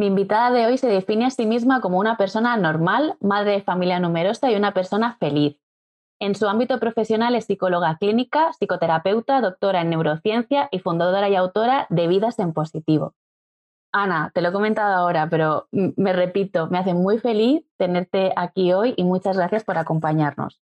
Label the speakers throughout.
Speaker 1: Mi invitada de hoy se define a sí misma como una persona normal, madre de familia numerosa y una persona feliz. En su ámbito profesional es psicóloga clínica, psicoterapeuta, doctora en neurociencia y fundadora y autora de Vidas en Positivo. Ana, te lo he comentado ahora, pero me repito, me hace muy feliz tenerte aquí hoy y muchas gracias por acompañarnos.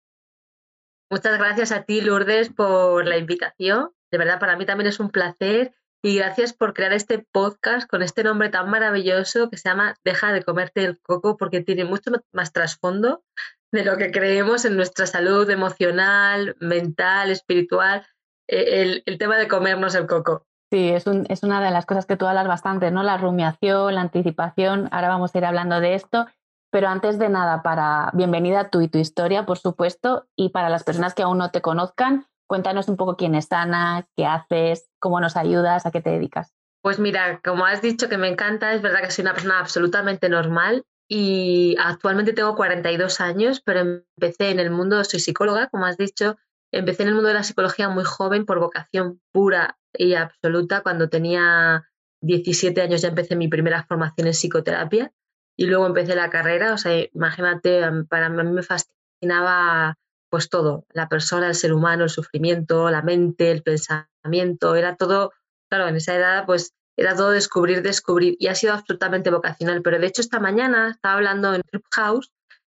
Speaker 2: Muchas gracias a ti, Lourdes, por la invitación. De verdad, para mí también es un placer y gracias por crear este podcast con este nombre tan maravilloso que se llama Deja de comerte el coco porque tiene mucho más trasfondo de lo que creemos en nuestra salud emocional, mental, espiritual, eh, el, tema de comernos el coco.
Speaker 1: Sí, es, es, una de las cosas que tú hablas bastante, ¿no? La rumiación, la anticipación, ahora vamos a ir hablando de esto, pero antes de nada, para bienvenida tú y tu historia, por supuesto, y para las personas que aún no te conozcan, Cuéntanos un poco quién es Ana, qué haces, cómo nos ayudas, a qué te dedicas.
Speaker 2: Pues mira, como has dicho que me encanta, es verdad que soy una persona absolutamente normal y actualmente tengo 42 años, pero empecé en el mundo, soy psicóloga, como has dicho, empecé en el mundo de la psicología muy joven por vocación pura y absoluta. Cuando tenía 17 años ya empecé mi primera formación en psicoterapia y luego empecé la carrera. O sea, imagínate, para mí me fascinaba pues todo, la persona, el ser humano, el sufrimiento, la mente, el pensamiento, era todo, claro, en esa edad pues era todo descubrir, descubrir y ha sido absolutamente vocacional. Pero de hecho esta mañana estaba hablando en House,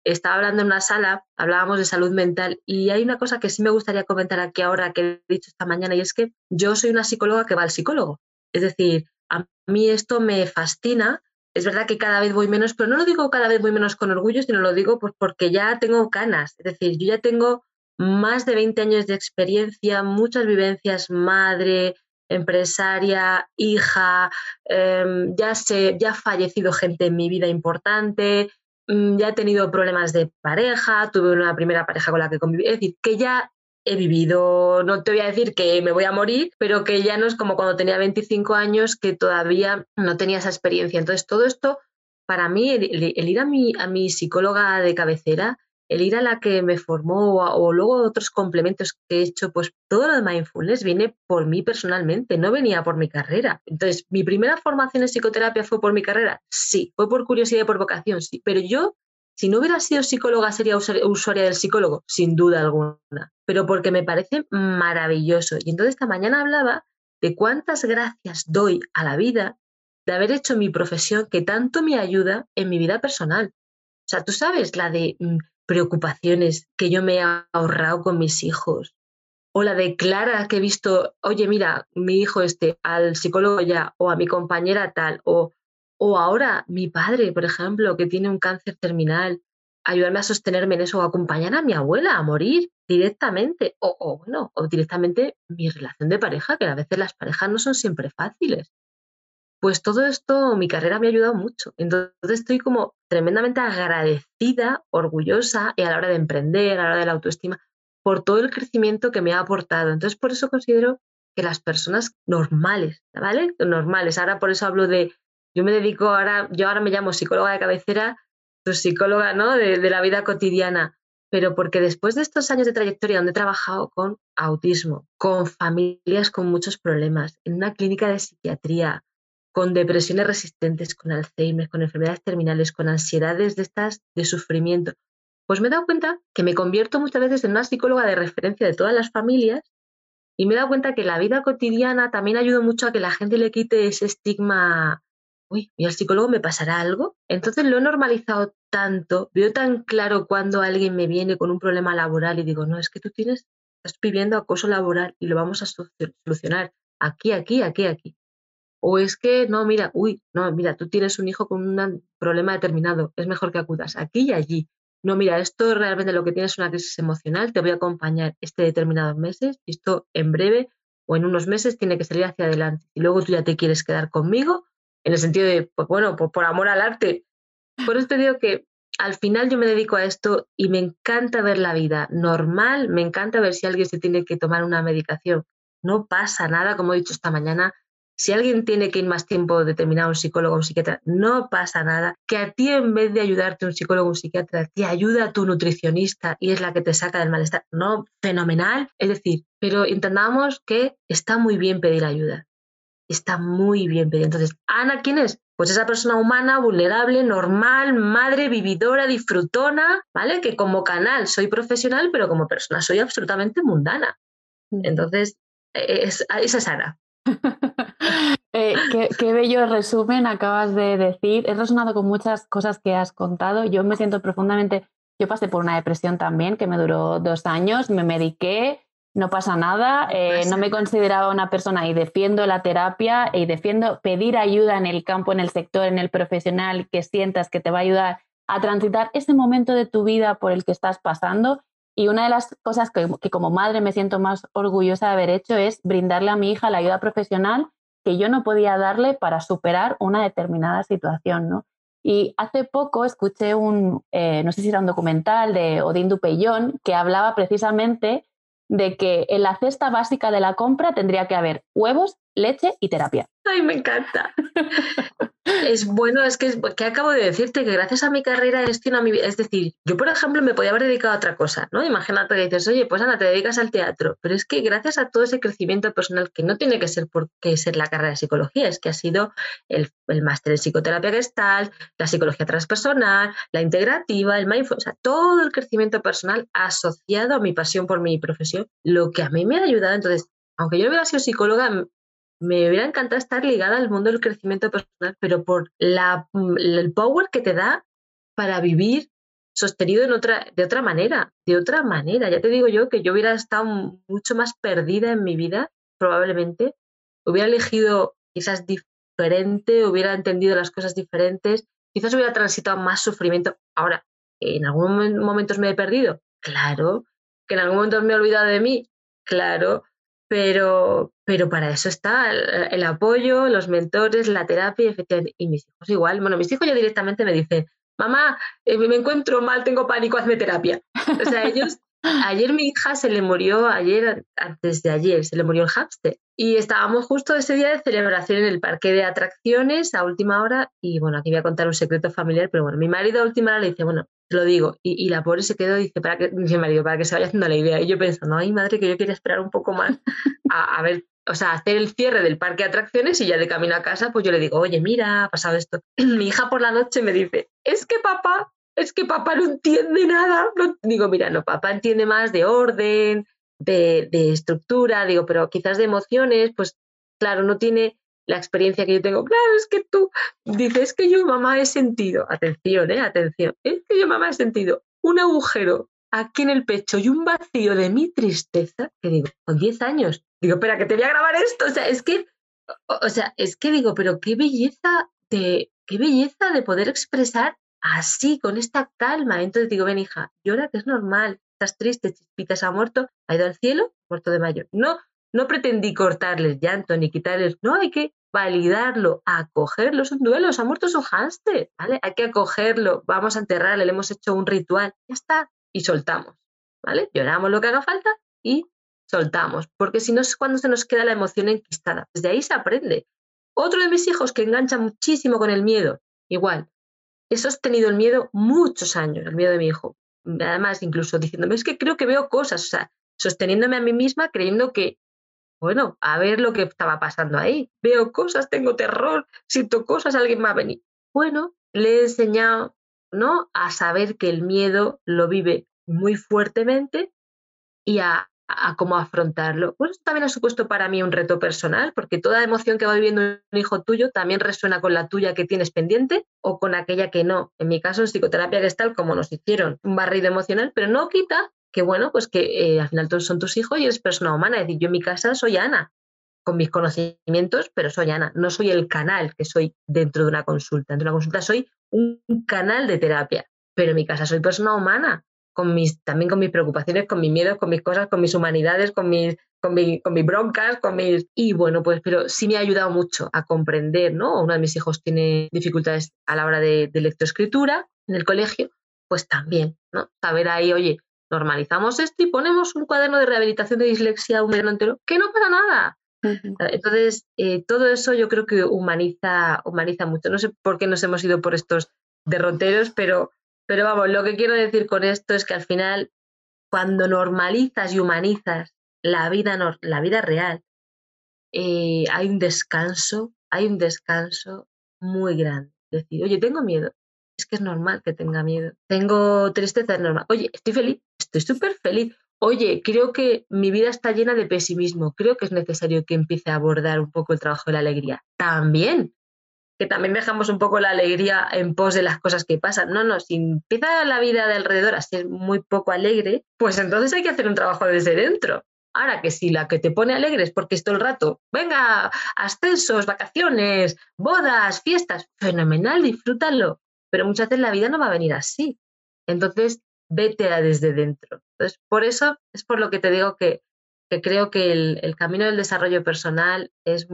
Speaker 2: estaba hablando en una sala, hablábamos de salud mental y hay una cosa que sí me gustaría comentar aquí ahora que he dicho esta mañana y es que yo soy una psicóloga que va al psicólogo. Es decir, a mí esto me fascina es verdad que cada vez voy menos, pero no lo digo cada vez voy menos con orgullo, sino lo digo pues porque ya tengo canas. Es decir, yo ya tengo más de 20 años de experiencia, muchas vivencias, madre, empresaria, hija, em, ya, sé, ya ha fallecido gente en mi vida importante, mm, ya he tenido problemas de pareja, tuve una primera pareja con la que conviví, es decir, que ya he vivido, no te voy a decir que me voy a morir, pero que ya no es como cuando tenía 25 años que todavía no tenía esa experiencia. Entonces, todo esto, para mí, el, ir a mi, a mi psicóloga de cabecera, el ir a la que me formó o, luego otros complementos que he hecho, pues todo lo de mindfulness viene por mí personalmente, no venía por mi carrera. Entonces, ¿mi primera formación en psicoterapia fue por mi carrera? Sí. ¿Fue por curiosidad y por vocación? Sí. Pero yo si no hubiera sido psicóloga, sería usuaria del psicólogo, sin duda alguna, pero porque me parece maravilloso. Y entonces esta mañana hablaba de cuántas gracias doy a la vida de haber hecho mi profesión que tanto me ayuda en mi vida personal. O sea, tú sabes la de mm, preocupaciones que yo me he ahorrado con mis hijos, o la de Clara que he visto, oye, mira, mi hijo este, al psicólogo ya, o a mi compañera tal, o o ahora mi padre, por ejemplo, que tiene un cáncer terminal, ayudarme a sostenerme en eso o acompañar a mi abuela a morir directamente o, bueno, o directamente mi relación de pareja, que a veces las parejas no son siempre fáciles. Pues todo esto, mi carrera me ha ayudado mucho. Entonces estoy como tremendamente agradecida, orgullosa y a la hora de emprender, a la hora de la autoestima, por todo el crecimiento que me ha aportado. Entonces por eso considero que las personas normales, ¿vale? Normales. Ahora por eso hablo de yo me dedico ahora, yo ahora me llamo psicóloga de cabecera, pues psicóloga ¿no? de, de la vida cotidiana, pero porque después de estos años de trayectoria donde he trabajado con autismo, con familias con muchos problemas, en una clínica de psiquiatría, con depresiones resistentes, con Alzheimer, con enfermedades terminales, con ansiedades de estas de sufrimiento, pues me he dado cuenta que me convierto muchas veces en una psicóloga de referencia de todas las familias y me he dado cuenta que la vida cotidiana también ayuda mucho a que la gente le quite ese estigma uy, ¿y al psicólogo me pasará algo? Entonces lo he normalizado tanto, veo tan claro cuando alguien me viene con un problema laboral y digo, no, es que tú tienes, estás viviendo acoso laboral y lo vamos a solucionar aquí, aquí, aquí, aquí. O es que, no, mira, uy, no, mira, tú tienes un hijo con un problema determinado, es mejor que acudas aquí y allí. No, mira, esto realmente lo que tienes es una crisis emocional, te voy a acompañar este determinados meses y esto en breve o en unos meses tiene que salir hacia adelante. Y luego tú ya te quieres quedar conmigo en el sentido de, pues bueno, por amor al arte. Por eso te digo que al final yo me dedico a esto y me encanta ver la vida normal, me encanta ver si alguien se tiene que tomar una medicación. No pasa nada, como he dicho esta mañana, si alguien tiene que ir más tiempo determinado a un psicólogo o un psiquiatra, no pasa nada. Que a ti en vez de ayudarte un psicólogo o un psiquiatra, te ayuda a tu nutricionista y es la que te saca del malestar. No, fenomenal. Es decir, pero entendamos que está muy bien pedir ayuda. Está muy bien. Entonces, Ana, ¿quién es? Pues esa persona humana, vulnerable, normal, madre, vividora, disfrutona, ¿vale? Que como canal soy profesional, pero como persona soy absolutamente mundana. Mm. Entonces, e-, es, esa es Ana.
Speaker 1: Eh, qué, bello resumen acabas de decir. He resonado con muchas cosas que has contado. Yo me siento profundamente. Yo pasé por una depresión también que me duró dos años, me mediqué, no pasa nada, eh, no me consideraba una persona y defiendo la terapia y defiendo pedir ayuda en el campo, en el sector, en el profesional que sientas que te va a ayudar a transitar ese momento de tu vida por el que estás pasando. Y una de las cosas que, que como madre me siento más orgullosa de haber hecho es brindarle a mi hija la ayuda profesional que yo no podía darle para superar una determinada situación, ¿no? Y hace poco escuché un, eh, no sé si era un documental de Odín Dupeyón, que hablaba precisamente de que en la cesta básica de la compra tendría que haber huevos, leche y terapia.
Speaker 2: Ay, me encanta. es bueno, es que, que acabo de decirte que gracias a mi carrera destino a mi es decir, yo por ejemplo me podía haber dedicado a otra cosa, ¿no? Imagínate que dices, oye, pues Ana, te dedicas al teatro, pero es que gracias a todo ese crecimiento personal que no tiene que ser porque ser la carrera de psicología, es que ha sido el, el máster en psicoterapia gestal, la psicología transpersonal, la integrativa, el mindfulness, o sea, todo el crecimiento personal asociado a mi pasión por mi profesión, lo que a mí me ha ayudado, entonces, aunque yo hubiera sido psicóloga, me hubiera encantado estar ligada al mundo del crecimiento personal, pero por la, el power que te da para vivir sostenido en otra, de otra manera, de otra manera. Ya te digo yo que yo hubiera estado mucho más perdida en mi vida, probablemente. Hubiera elegido quizás diferente, hubiera entendido las cosas diferentes, quizás hubiera transitado más sufrimiento. Ahora, ¿en algún momento me he perdido? Claro. ¿Que en algún momento me he olvidado de mí? Claro pero, pero para eso está el, apoyo, los mentores, la terapia, efectivamente. Y mis hijos igual. Bueno, mis hijos ya directamente me dicen, mamá, eh, me encuentro mal, tengo pánico, hazme terapia. O sea, ellos Ayer mi hija se le murió, ayer, antes de ayer, se le murió el hámster. Y estábamos justo ese día de celebración en el parque de atracciones a última hora. Y bueno, aquí voy a contar un secreto familiar, pero bueno, mi marido a última hora le dice, bueno, lo digo. Y, la pobre se quedó, dice, para que, mi marido, para que se vaya haciendo la idea. Y yo pensando, ay madre, que yo quería esperar un poco más a, ver o sea, hacer el cierre del parque de atracciones y ya de camino a casa, pues yo le digo, oye, mira, ha pasado esto. Mi hija por la noche me dice, es que papá es que papá no entiende nada. digo, mira, no, papá entiende más de orden, de, estructura, digo, pero quizás de emociones, pues claro, no tiene la experiencia que yo tengo. Claro, es que tú dices que yo, mamá, he sentido, atención, eh, atención, es que yo, mamá, he sentido un agujero aquí en el pecho y un vacío de mi tristeza, que digo, con 10 años, digo, espera, que te voy a grabar esto, o sea, es que, o, sea, es que digo, pero qué belleza de, qué belleza de poder expresar así, con esta calma. Entonces digo, ven hija, llora que es normal, estás triste, Chispitas ha muerto, ha ido al cielo, muerto de mayo. No, no pretendí cortarles llanto ni quitarles, no, hay que validarlo, acogerlo, es un duelo, ha muerto su hámster, ¿vale? Hay que acogerlo, vamos a enterrarle, le hemos hecho un ritual, ya está, y soltamos, ¿vale? Lloramos lo que haga falta y soltamos, porque si no es cuando se nos queda la emoción enquistada. Desde ahí se aprende. Otro de mis hijos que engancha muchísimo con el miedo, igual, he sostenido el miedo muchos años, el miedo de mi hijo. Además, incluso diciéndome, es que creo que veo cosas, o sea, sosteniéndome a mí misma creyendo que, bueno, a ver lo que estaba pasando ahí. Veo cosas, tengo terror, siento cosas, alguien va a venir. Bueno, le he enseñado, ¿no? A saber que el miedo lo vive muy fuertemente y a cómo afrontarlo. Pues también ha supuesto para mí un reto personal, porque toda emoción que va viviendo un hijo tuyo también resuena con la tuya que tienes pendiente o con aquella que no. En mi caso, en psicoterapia gestal, como nos hicieron un barrido emocional, pero no quita que, bueno, pues que eh, al final todos son tus hijos y eres persona humana. Es decir, yo en mi casa soy Ana, con mis conocimientos, pero soy Ana, no soy el canal que soy dentro de una consulta. Dentro de una consulta soy un canal de terapia, pero en mi casa soy persona humana con mis, también con mis preocupaciones, con mis miedos, con mis cosas, con mis humanidades, con mis, con, mi, con mis broncas, con mis... Y bueno, pues, pero sí me ha ayudado mucho a comprender, ¿no? Uno de mis hijos tiene dificultades a la hora de, de lectoescritura en el colegio, pues también, ¿no? Saber ahí, oye, normalizamos esto y ponemos un cuaderno de rehabilitación de dislexia un mes entero, que no pasa nada. Entonces, eh, todo eso yo creo que humaniza, humaniza mucho. No sé por qué nos hemos ido por estos derroteros, pero, pero vamos, lo que quiero decir con esto es que al final, cuando normalizas y humanizas la vida, la vida real, eh, hay un descanso, hay un descanso muy grande. Decir, oye, tengo miedo, es que es normal que tenga miedo. Tengo tristeza, es normal. Oye, estoy feliz, estoy súper feliz. Oye, creo que mi vida está llena de pesimismo. Creo que es necesario que empiece a abordar un poco el trabajo de la alegría. También, que también dejamos un poco la alegría en pos de las cosas que pasan. No, no, si empieza la vida de alrededor a ser muy poco alegre, pues entonces hay que hacer un trabajo desde dentro. Ahora que si la que te pone alegre es porque es todo el rato, venga, ascensos, vacaciones, bodas, fiestas, fenomenal, disfrútalo pero muchas veces la vida no va a venir así. Entonces, vete desde dentro. Entonces, por eso es por lo que te digo que, creo que el, camino del desarrollo personal es,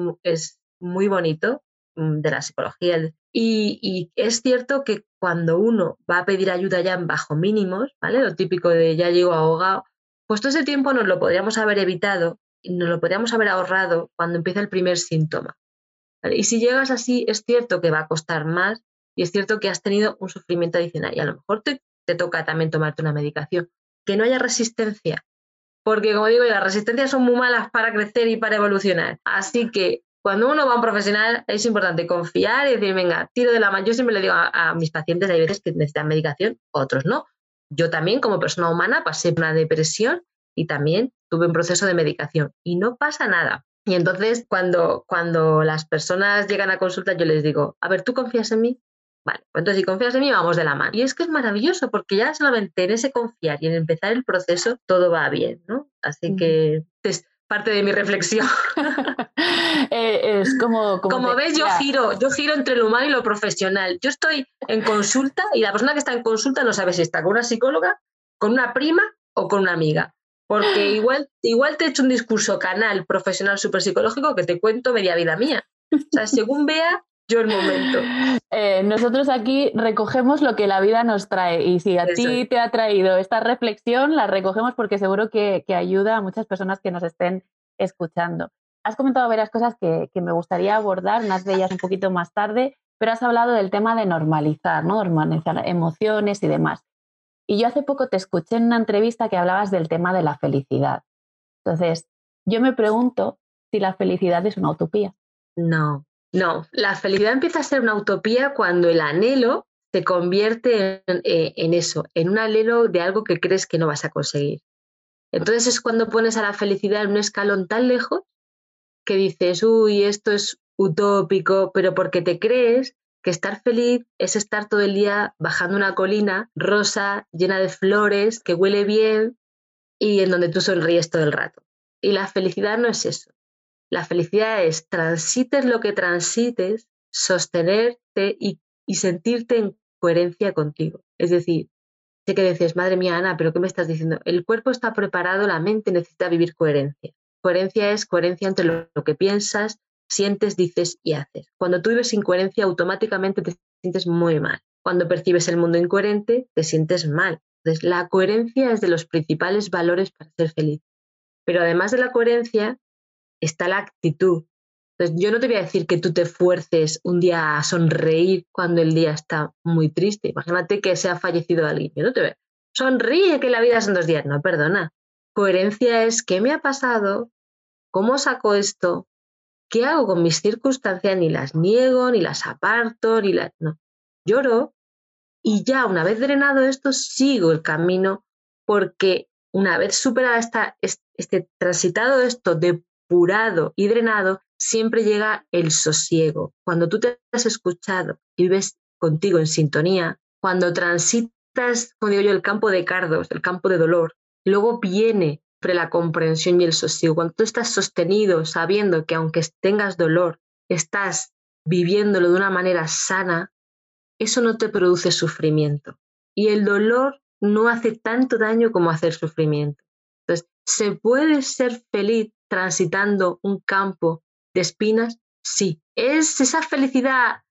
Speaker 2: muy bonito mm, de la psicología. Y, es cierto que cuando uno va a pedir ayuda ya en bajo mínimos, ¿vale? Lo típico de ya llego ahogado, pues todo ese tiempo nos lo podríamos haber evitado nos lo podríamos haber ahorrado cuando empieza el primer síntoma. Y si llegas así, es cierto que va a costar más, y es cierto que has tenido un sufrimiento adicional y a lo mejor te, toca también tomarte una medicación. Que no haya resistencia, porque como digo, las resistencias son muy malas para crecer y para evolucionar. Así que cuando uno va a un profesional es importante confiar y decir, venga, tiro de la mano. Yo siempre le digo a, mis pacientes, hay veces que necesitan medicación, otros no. Yo también, como persona humana, pasé una depresión y también tuve un proceso de medicación y no pasa nada. Y entonces, cuando, cuando las personas llegan a consulta, yo les digo, a ver, ¿tú confías en mí? Vale, pues entonces si confías en mí, vamos de la mano. Y es que es maravilloso porque ya solamente en ese confiar y en empezar el proceso, todo va bien, ¿no? Así que es parte de mi reflexión.
Speaker 1: Eh, es como...
Speaker 2: Como, ves, yo giro, yo giro entre lo humano y lo profesional. Yo estoy en consulta y la persona que está en consulta no sabe si está con una psicóloga, con una prima o con una amiga. Porque igual, igual te he hecho un discurso canal profesional súper psicológico que te cuento media vida mía. O sea, según vea, yo el momento.
Speaker 1: Eh, nosotros aquí recogemos lo que la vida nos trae y si a ti te ha traído esta reflexión, la recogemos porque seguro que, ayuda a muchas personas que nos estén escuchando. Has comentado varias cosas que, me gustaría abordar, unas de ellas un poquito más tarde, pero has hablado del tema de normalizar, ¿no? Normalizar emociones y demás. Y yo hace poco te escuché en una entrevista que hablabas del tema de la felicidad. Entonces, yo me pregunto si la felicidad es una utopía.
Speaker 2: No, no, la felicidad empieza a ser una utopía cuando el anhelo se convierte eh, en, eso, en un anhelo de algo que crees que no vas a conseguir. Entonces es cuando pones a la felicidad en un escalón tan lejos que dices, uy, esto es utópico, pero porque te crees que estar feliz es estar todo el día bajando una colina rosa, llena de flores, que huele bien y en donde tú sonríes todo el rato. Y la felicidad no es eso. La felicidad es transites lo que transites, sostenerte y, sentirte en coherencia contigo. Es decir, sé que dices, madre mía, Ana, pero ¿qué me estás diciendo? El cuerpo está preparado, la mente necesita vivir coherencia. Coherencia es coherencia entre lo, que piensas, sientes, dices y haces. Cuando tú vives sin coherencia, automáticamente te sientes muy mal. Cuando percibes el mundo incoherente, te sientes mal. Entonces, la coherencia es de los principales valores para ser feliz. Pero además de la coherencia, está la actitud. Entonces, yo no te voy a decir que tú te fuerces un día a sonreír cuando el día está muy triste. Imagínate que se ha fallecido alguien. Yo no te veo. Sonríe que la vida son dos días. No, perdona. Coherencia es qué me ha pasado, cómo saco esto, qué hago con mis circunstancias, ni las niego, ni las aparto, ni las. No. Lloro y ya una vez drenado esto, sigo el camino porque una vez superada esta, este transitado esto de purado y drenado, siempre llega el sosiego. Cuando tú te has escuchado y vives contigo en sintonía, cuando transitas, como el campo de cardos, el campo de dolor, luego viene la comprensión y el sosiego. Cuando tú estás sostenido, sabiendo que aunque tengas dolor, estás viviéndolo de una manera sana, eso no te produce sufrimiento. Y el dolor no hace tanto daño como hacer sufrimiento. ¿Se puede ser feliz transitando un campo de espinas? Sí. ¿Es esa felicidad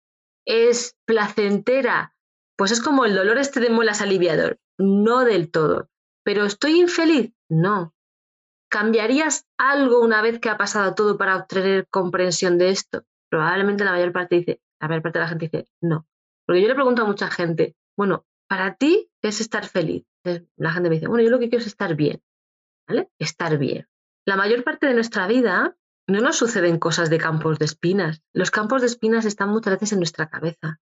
Speaker 2: es placentera? Pues es como el dolor este de muelas aliviador. No del todo. ¿Pero estoy infeliz? No. ¿Cambiarías algo una vez que ha pasado todo para obtener comprensión de esto? Probablemente la mayor parte dice, la mayor parte de la gente dice no. Porque yo le pregunto a mucha gente, bueno, para ti, ¿qué es estar feliz? La gente me dice, bueno, yo lo que quiero es estar bien. ¿Vale? Estar bien. La mayor parte de nuestra vida no nos suceden cosas de campos de espinas. Los campos de espinas están muchas veces en nuestra cabeza.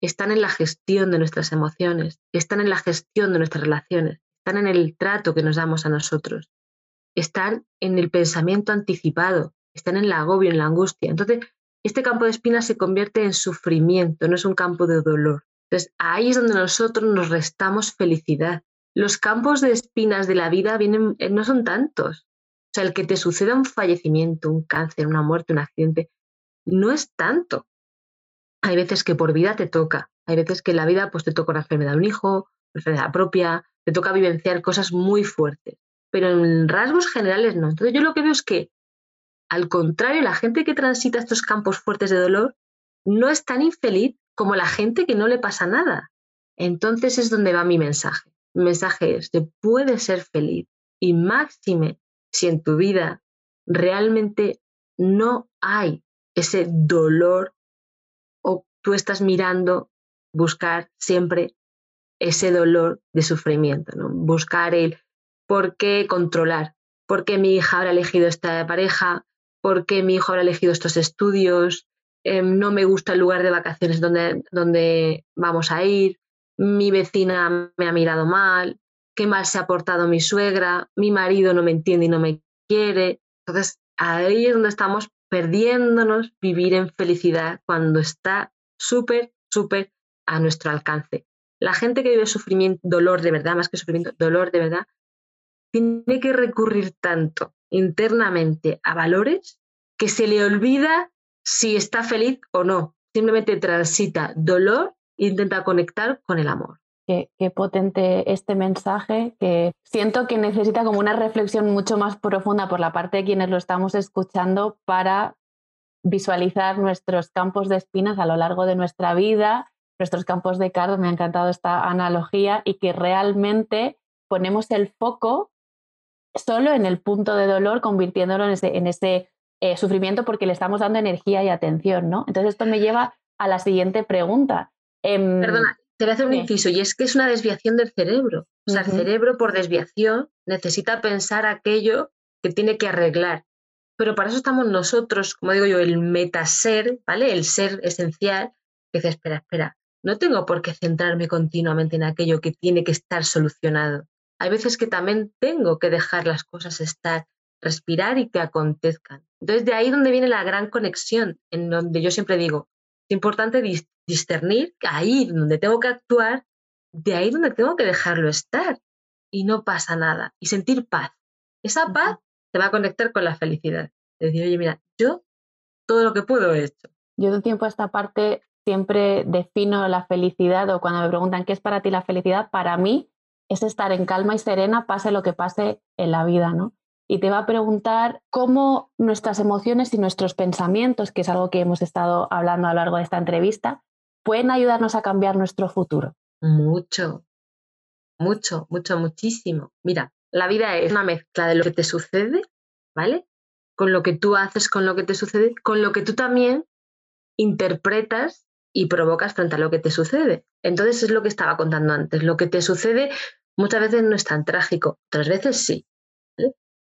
Speaker 2: Están en la gestión de nuestras emociones, están en la gestión de nuestras relaciones, están en el trato que nos damos a nosotros, están en el pensamiento anticipado, están en el agobio, en la angustia. Entonces, este campo de espinas se convierte en sufrimiento, no es un campo de dolor. Entonces, ahí es donde nosotros nos restamos felicidad. Los campos de espinas de la vida vienen, eh, no son tantos. O sea, el que te suceda un fallecimiento, un cáncer, una muerte, un accidente, no es tanto. Hay veces que por vida te toca, hay veces que en la vida pues te toca una enfermedad de un hijo, una enfermedad propia, te toca vivenciar cosas muy fuertes, pero en rasgos generales no. Entonces yo lo que veo es que al contrario, la gente que transita estos campos fuertes de dolor no es tan infeliz como la gente que no le pasa nada. Entonces es donde va mi mensaje. Mensaje es, te puedes ser feliz y máxime si en tu vida realmente no hay ese dolor o tú estás mirando buscar siempre ese dolor de sufrimiento, ¿no? buscar el por qué controlar, por qué mi hija habrá elegido esta pareja, por qué mi hijo habrá elegido estos estudios, em, no me gusta el lugar de vacaciones donde vamos a ir, mi vecina me ha mirado mal, qué mal se ha portado mi suegra, mi marido no me entiende y no me quiere. Entonces, ahí es donde estamos perdiéndonos vivir en felicidad cuando está súper, súper a nuestro alcance. La gente que vive sufrimiento, dolor de verdad, más que sufrimiento, dolor de verdad, tiene que recurrir tanto internamente a valores que se le olvida si está feliz o no. Simplemente transita dolor intenta conectar con el amor.
Speaker 1: Qué, potente este mensaje que siento que necesita como una reflexión mucho más profunda por la parte de quienes lo estamos escuchando para visualizar nuestros campos de espinas a lo largo de nuestra vida, nuestros campos de cardo, me ha encantado esta analogía, y que realmente ponemos el foco solo en el punto de dolor, convirtiéndolo en ese, eh, sufrimiento porque le estamos dando energía y atención, ¿no? Entonces esto me lleva a la siguiente pregunta.
Speaker 2: Em, Perdona, te voy a hacer un inciso y es que es una desviación del cerebro. O sea, el cerebro por desviación necesita pensar aquello que tiene que arreglar. Pero para eso estamos nosotros, como digo yo, el metaser, ¿vale? El ser esencial, que dice, espera, espera, no tengo por qué centrarme continuamente en aquello que tiene que estar solucionado hay veces que también tengo que dejar las cosas estar, respirar y que acontezcan. Entonces, de ahí donde viene la gran conexión, en donde yo siempre digo, importante discernir ahí donde tengo que actuar, de ahí donde tengo que dejarlo estar y no pasa nada y sentir paz. Esa paz te va a conectar con la felicidad. Decir, oye, mira, yo todo lo que puedo he hecho.
Speaker 1: Yo de tiempo a esta parte siempre defino la felicidad o cuando me preguntan qué es para ti la felicidad, para mí es estar en calma y serena, pase lo que pase en la vida, ¿no? Y te va a preguntar cómo nuestras emociones y nuestros pensamientos, que es algo que hemos estado hablando a lo largo de esta entrevista, pueden ayudarnos a cambiar nuestro futuro.
Speaker 2: Mucho, mucho, mucho, muchísimo. Mira, la vida es una mezcla de lo que te sucede, ¿vale? Con lo que tú haces, con lo que te sucede, con lo que tú también interpretas y provocas frente a lo que te sucede. Entonces es lo que estaba contando antes. Lo que te sucede muchas veces no es tan trágico, otras veces sí.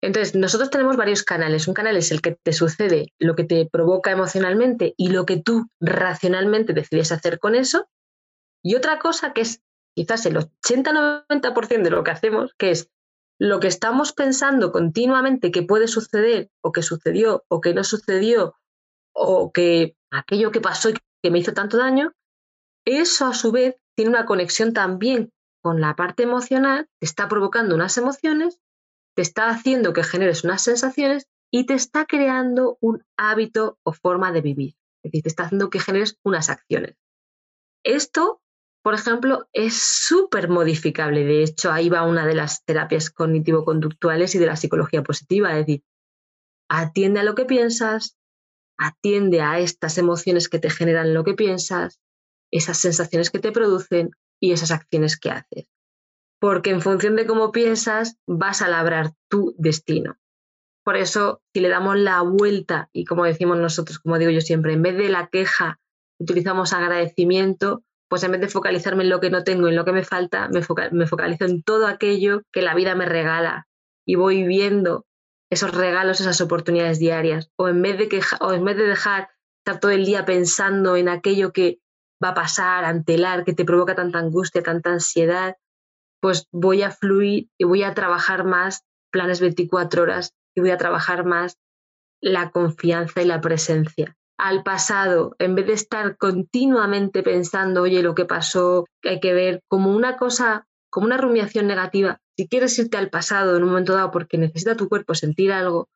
Speaker 2: Entonces, nosotros tenemos varios canales. Un canal es el que te sucede, lo que te provoca emocionalmente y lo que tú racionalmente decides hacer con eso. Y otra cosa que es quizás el 80-90% de lo que hacemos, que es lo que estamos pensando continuamente que puede suceder o que sucedió o que no sucedió o que aquello que pasó y que me hizo tanto daño, eso a su vez tiene una conexión también con la parte emocional, te está provocando unas emociones, te está haciendo que generes unas sensaciones y te está creando un hábito o forma de vivir. Es decir, te está haciendo que generes unas acciones. Esto por ejemplo, es súper modificable. De hecho, ahí va una de las terapias cognitivo-conductuales y de la psicología positiva, es decir, atiende a lo que piensas, atiende a estas emociones que te generan lo que piensas, esas sensaciones que te producen y esas acciones que haces. Porque en función de cómo piensas, vas a labrar tu destino. Por eso, si le damos la vuelta, y como decimos nosotros, como digo yo siempre, en vez de la queja, utilizamos agradecimiento, pues en vez de focalizarme en lo que no tengo, en lo que me falta, me, focalizo en todo aquello que la vida me regala y voy viendo esos regalos, esas oportunidades diarias. O en vez de, queja, o en vez de dejar estar todo el día pensando en aquello que va a pasar, antelar, que te provoca tanta angustia, tanta ansiedad, pues voy a fluir y voy a trabajar más planes 24 horas y voy a trabajar más la confianza y la presencia. Al pasado, en vez de estar continuamente pensando, oye, lo que pasó, que hay que ver como una cosa, como una rumiación negativa, si quieres irte al pasado en un momento dado porque necesita tu cuerpo sentir algo,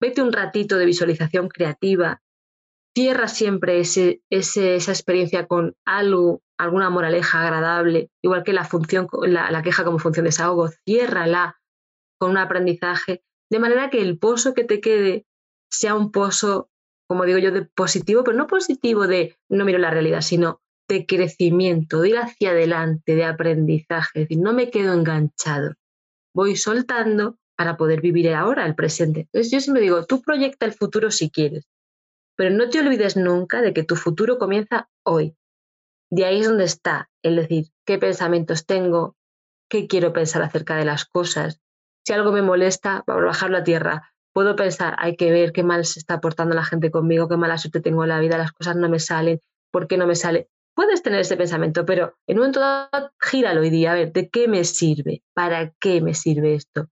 Speaker 2: vete un ratito de visualización creativa, cierra siempre ese, esa experiencia con algo, alguna moraleja agradable, igual que la, función, la, la queja como función de desahogo, ciérrala con un aprendizaje, de manera que el pozo que te quede sea un pozo, como digo yo, de positivo, pero no positivo de no miro la realidad, sino de crecimiento, de ir hacia adelante, de aprendizaje, es decir, no me quedo enganchado, voy soltando para poder vivir ahora, el presente. Entonces yo siempre digo, tú proyecta el futuro si quieres, pero no te olvides nunca de que tu futuro comienza hoy. De ahí es donde está, el decir, qué pensamientos tengo, qué quiero pensar acerca de las cosas. Si algo me molesta, bajarlo a tierra. Puedo pensar, hay que ver qué mal se está portando la gente conmigo, qué mala suerte tengo en la vida, las cosas no me salen, ¿por qué no me sale? Puedes tener ese pensamiento, pero en un momento dado, gíralo y di, a ver, ¿de qué me sirve? ¿Para qué me sirve esto?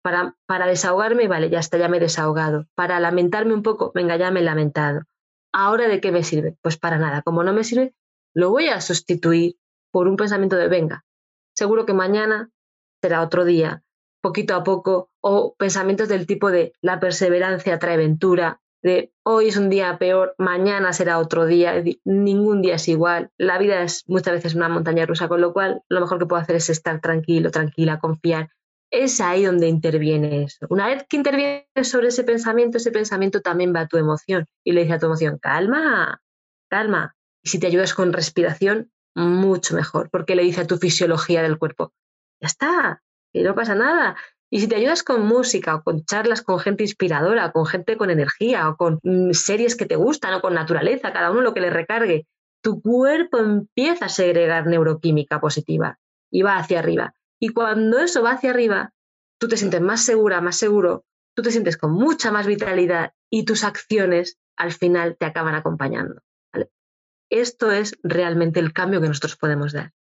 Speaker 2: Para, para desahogarme, vale, ya está, ya me he desahogado. Para lamentarme un poco, venga, ya me he lamentado. ¿Ahora de qué me sirve? Pues para nada. Como no me sirve, lo voy a sustituir por un pensamiento de, venga, seguro que mañana será otro día, poquito a poco, o pensamientos del tipo de la perseverancia trae ventura, de hoy es un día peor, mañana será otro día, ningún día es igual, la vida es muchas veces una montaña rusa, con lo cual lo mejor que puedo hacer es estar tranquilo, tranquila, confiar es ahí donde interviene eso. Una vez que interviene sobre ese pensamiento, ese pensamiento también va a tu emoción y le dice a tu emoción, calma, calma. Y si te ayudas con respiración, mucho mejor, porque le dice a tu fisiología del cuerpo, ya está, y no pasa nada. Y si te ayudas con música o con charlas con gente inspiradora, con gente con energía o con mm, series que te gustan o con naturaleza, cada uno lo que le recargue, tu cuerpo empieza a segregar neuroquímica positiva y va hacia arriba. Y cuando eso va hacia arriba, tú te sientes más segura, más seguro, tú te sientes con mucha más vitalidad y tus acciones al final te acaban acompañando. Esto es realmente el cambio que nosotros podemos dar.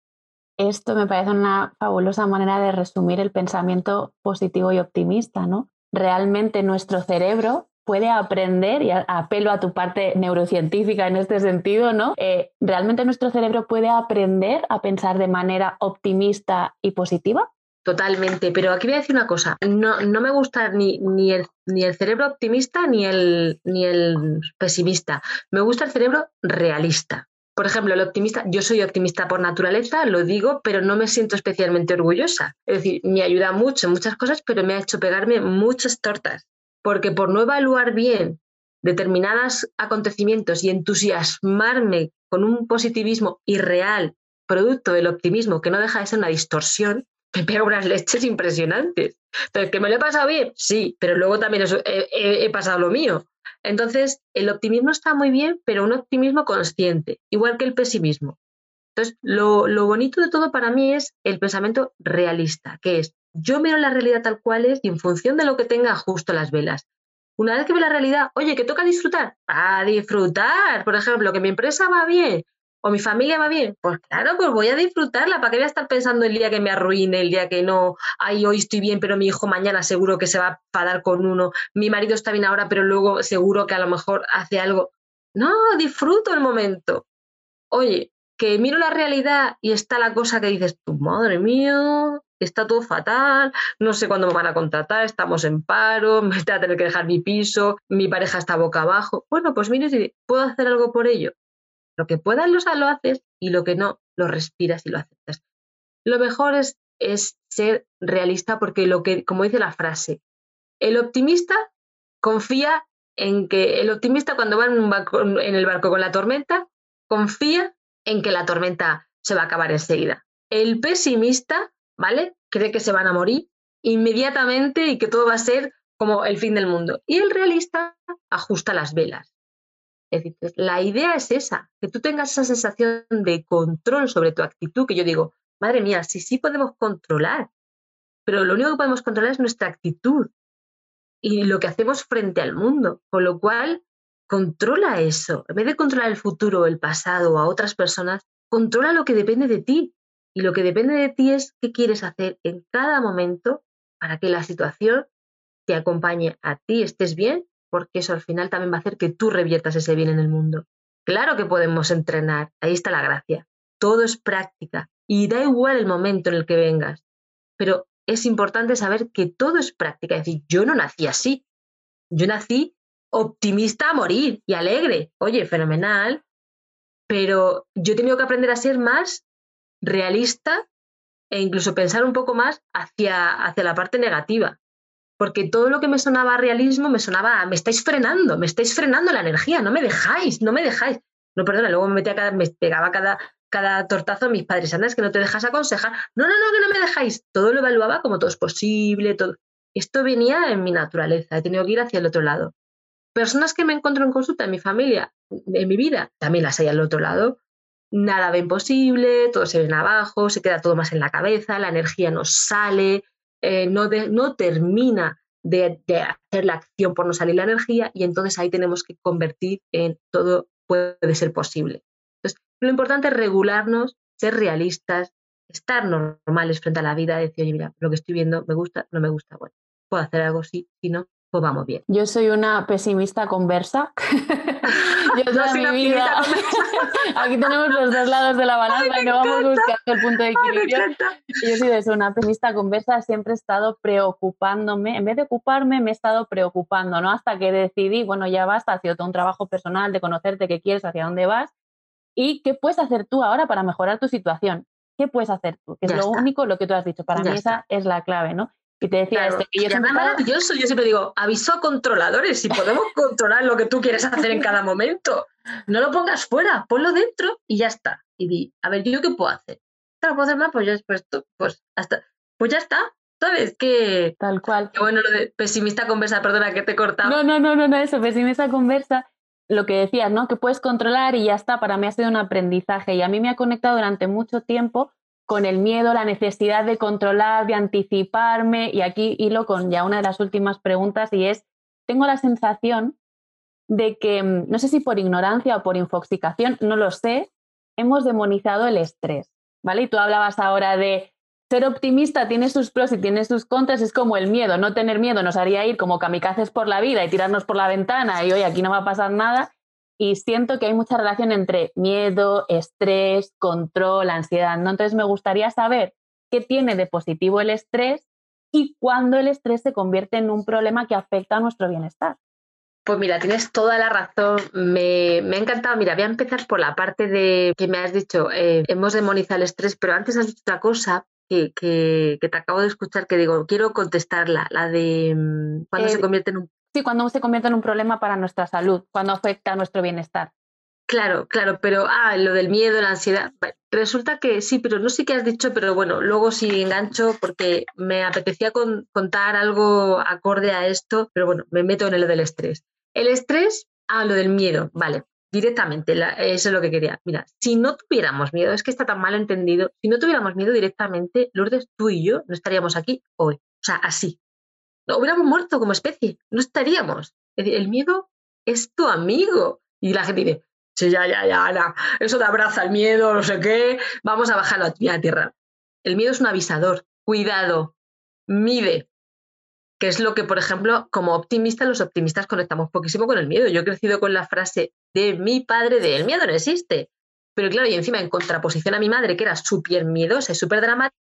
Speaker 1: Esto me parece una fabulosa manera de resumir el pensamiento positivo y optimista, ¿no? Realmente nuestro cerebro puede aprender, y apelo a tu parte neurocientífica en este sentido, ¿no? Eh, ¿Realmente nuestro cerebro puede aprender a pensar de manera optimista y positiva?
Speaker 2: Totalmente, pero aquí voy a decir una cosa, no, no me gusta ni, ni, el, ni el cerebro optimista ni el, ni el pesimista, me gusta el cerebro realista. Por ejemplo, el optimista, yo soy optimista por naturaleza, lo digo, pero no me siento especialmente orgullosa. Es decir, me ayuda mucho en muchas cosas, pero me ha hecho pegarme muchas tortas porque por no evaluar bien determinados acontecimientos y entusiasmarme con un positivismo irreal, producto del optimismo, que no deja de ser una distorsión, me pega unas leches impresionantes. Entonces, ¿que me lo he pasado bien? Sí, pero luego también he, pasado lo mío. Entonces, el optimismo está muy bien, pero un optimismo consciente, igual que el pesimismo. Entonces, lo, lo bonito de todo para mí es el pensamiento realista, que es yo miro la realidad tal cual es y en función de lo que tenga ajusto las velas. Una vez que ve la realidad, oye, que toca disfrutar, a disfrutar, por ejemplo, que mi empresa va bien o mi familia va bien, pues claro, pues voy a disfrutarla, ¿para qué voy a estar pensando el día que me arruine, el día que no, ay, hoy estoy bien, pero mi hijo mañana seguro que se va a padar con uno, mi marido está bien ahora, pero luego seguro que a lo mejor hace algo. No, disfruto el momento. Oye, que miro la realidad y está la cosa que dices, tu madre mía, está todo fatal, no sé cuándo me van a contratar, estamos en paro, me voy a tener que dejar mi piso, mi pareja está boca abajo. Bueno, pues mire, si puedo hacer algo por ello. Lo que puedas lo, lo haces y lo que no, lo respiras y lo aceptas. Lo mejor es, es ser realista porque lo que, como dice la frase, el optimista confía en que el optimista cuando va en, en el barco con la tormenta, confía en que la tormenta se va a acabar enseguida. El pesimista, ¿vale? Cree que se van a morir inmediatamente y que todo va a ser como el fin del mundo. Y el realista ajusta las velas. Es decir, la idea es esa, que tú tengas esa sensación de control sobre tu actitud, que yo digo, madre mía, sí, sí podemos controlar, pero lo único que podemos controlar es nuestra actitud y lo que hacemos frente al mundo, con lo cual controla eso. En vez de controlar el futuro, el pasado o a otras personas, controla lo que depende de ti. Y lo que depende de ti es qué quieres hacer en cada momento para que la situación te acompañe a ti, estés bien, porque eso al final también va a hacer que tú reviertas ese bien en el mundo. Claro que podemos entrenar, ahí está la gracia. Todo es práctica y da igual el momento en el que vengas, pero es importante saber que todo es práctica. Es decir, yo no nací así, yo nací optimista a morir y alegre. Oye, fenomenal, pero yo he tenido que aprender a ser más realista e incluso pensar un poco más hacia, hacia la parte negativa. Porque todo lo que me sonaba realismo me sonaba, me estáis frenando, me estáis frenando la energía, no me dejáis, no me dejáis. No, perdona, luego me metía cada, me pegaba cada, cada tortazo a mis padres, es que no te dejas aconsejar. No, no, no, que no me dejáis. Todo lo evaluaba como todo es posible, todo. Esto venía en mi naturaleza, he tenido que ir hacia el otro lado. Personas que me encuentro en consulta en mi familia, en mi vida, también las hay al otro lado nada ve imposible, todo se ven abajo, se queda todo más en la cabeza, la energía no sale, eh, no, no, termina de, hacer la acción por no salir la energía y entonces ahí tenemos que convertir en todo puede ser posible. Entonces, lo importante es regularnos, ser realistas, estar normales frente a la vida, decir, oye, mira, lo que estoy viendo me gusta, no me gusta, bueno, puedo hacer algo sí, si no, pues vamos bien.
Speaker 1: Yo soy una pesimista conversa. Yo toda mi vida. Aquí tenemos los dos lados de la balanza y no vamos buscando el punto de equilibrio. Yo soy de eso, una pesimista conversa. Siempre he estado preocupándome. En vez de ocuparme, me he estado preocupando, ¿no? Hasta que decidí, bueno, ya basta, ha sido todo un trabajo personal de conocerte qué quieres, hacia dónde vas y qué puedes hacer tú ahora para mejorar tu situación. ¿Qué puedes hacer tú? Que es lo único, lo que tú has dicho. Para mí esa es la clave, ¿no? Y te decía esto, que yo
Speaker 2: maravilloso. Yo siempre digo, aviso a controladores, si podemos controlar lo que tú quieres hacer en cada momento. No lo pongas fuera, ponlo dentro y ya está. Y di, a ver, ¿yo qué puedo hacer? ¿Te puedo hacer más? Pues ya, pues, pues, hasta, pues ya está. ¿Sabes? Que.
Speaker 1: Tal cual.
Speaker 2: Que bueno, lo de pesimista conversa, perdona que te he cortado.
Speaker 1: No, no, no, no, no, eso, pesimista conversa. Lo que decías, ¿no? Que puedes controlar y ya está. Para mí ha sido un aprendizaje y a mí me ha conectado durante mucho tiempo con el miedo, la necesidad de controlar, de anticiparme. Y aquí hilo con ya una de las últimas preguntas y es, tengo la sensación de que, mm, no sé si por ignorancia o por infoxicación, no lo sé, hemos demonizado el estrés, ¿vale? Y tú hablabas ahora de ser optimista tiene sus pros y tiene sus contras, es como el miedo, no tener miedo nos haría ir como kamikazes por la vida y tirarnos por la ventana y hoy aquí no va a pasar nada y siento que hay mucha relación entre miedo, estrés, control, ansiedad. ¿no? Entonces me gustaría saber qué tiene de positivo el estrés y cuándo el estrés se convierte en un problema que afecta a nuestro bienestar.
Speaker 2: Pues mira, tienes toda la razón. Me, ha encantado. Mira, voy a empezar por la parte de que me has dicho, eh, hemos demonizado el estrés, pero antes has dicho otra cosa que, te acabo de escuchar que digo, quiero contestarla, la de mm, cuando se eh, convierte en un
Speaker 1: Sí, cuando se convierte en un problema para nuestra salud, cuando afecta a nuestro bienestar.
Speaker 2: Claro, claro, pero ah, lo del miedo, la ansiedad, resulta que sí, pero no sé qué has dicho, pero bueno, luego sí engancho porque me apetecía contar algo acorde a esto, pero bueno, me meto en lo del estrés. El estrés, ah, lo del miedo, vale, directamente, eso es lo que quería. Mira, si no tuviéramos miedo, es que está tan mal entendido, si no tuviéramos miedo directamente, Lourdes, tú y yo no estaríamos aquí hoy. O sea, así, no, hubiéramos muerto como especie, no estaríamos. Es decir, el miedo es tu amigo. Y la gente dice, sí, ya, ya, ya, eso te abraza el miedo, no sé qué, vamos a bajarlo a la tierra. El miedo es un avisador, cuidado, mide, que es lo que, por ejemplo, como optimistas, los optimistas conectamos poquísimo con el miedo. Yo he crecido con la frase de mi padre de el miedo no existe. Pero claro, y encima en contraposición a mi madre, que era súper miedosa y súper dramática,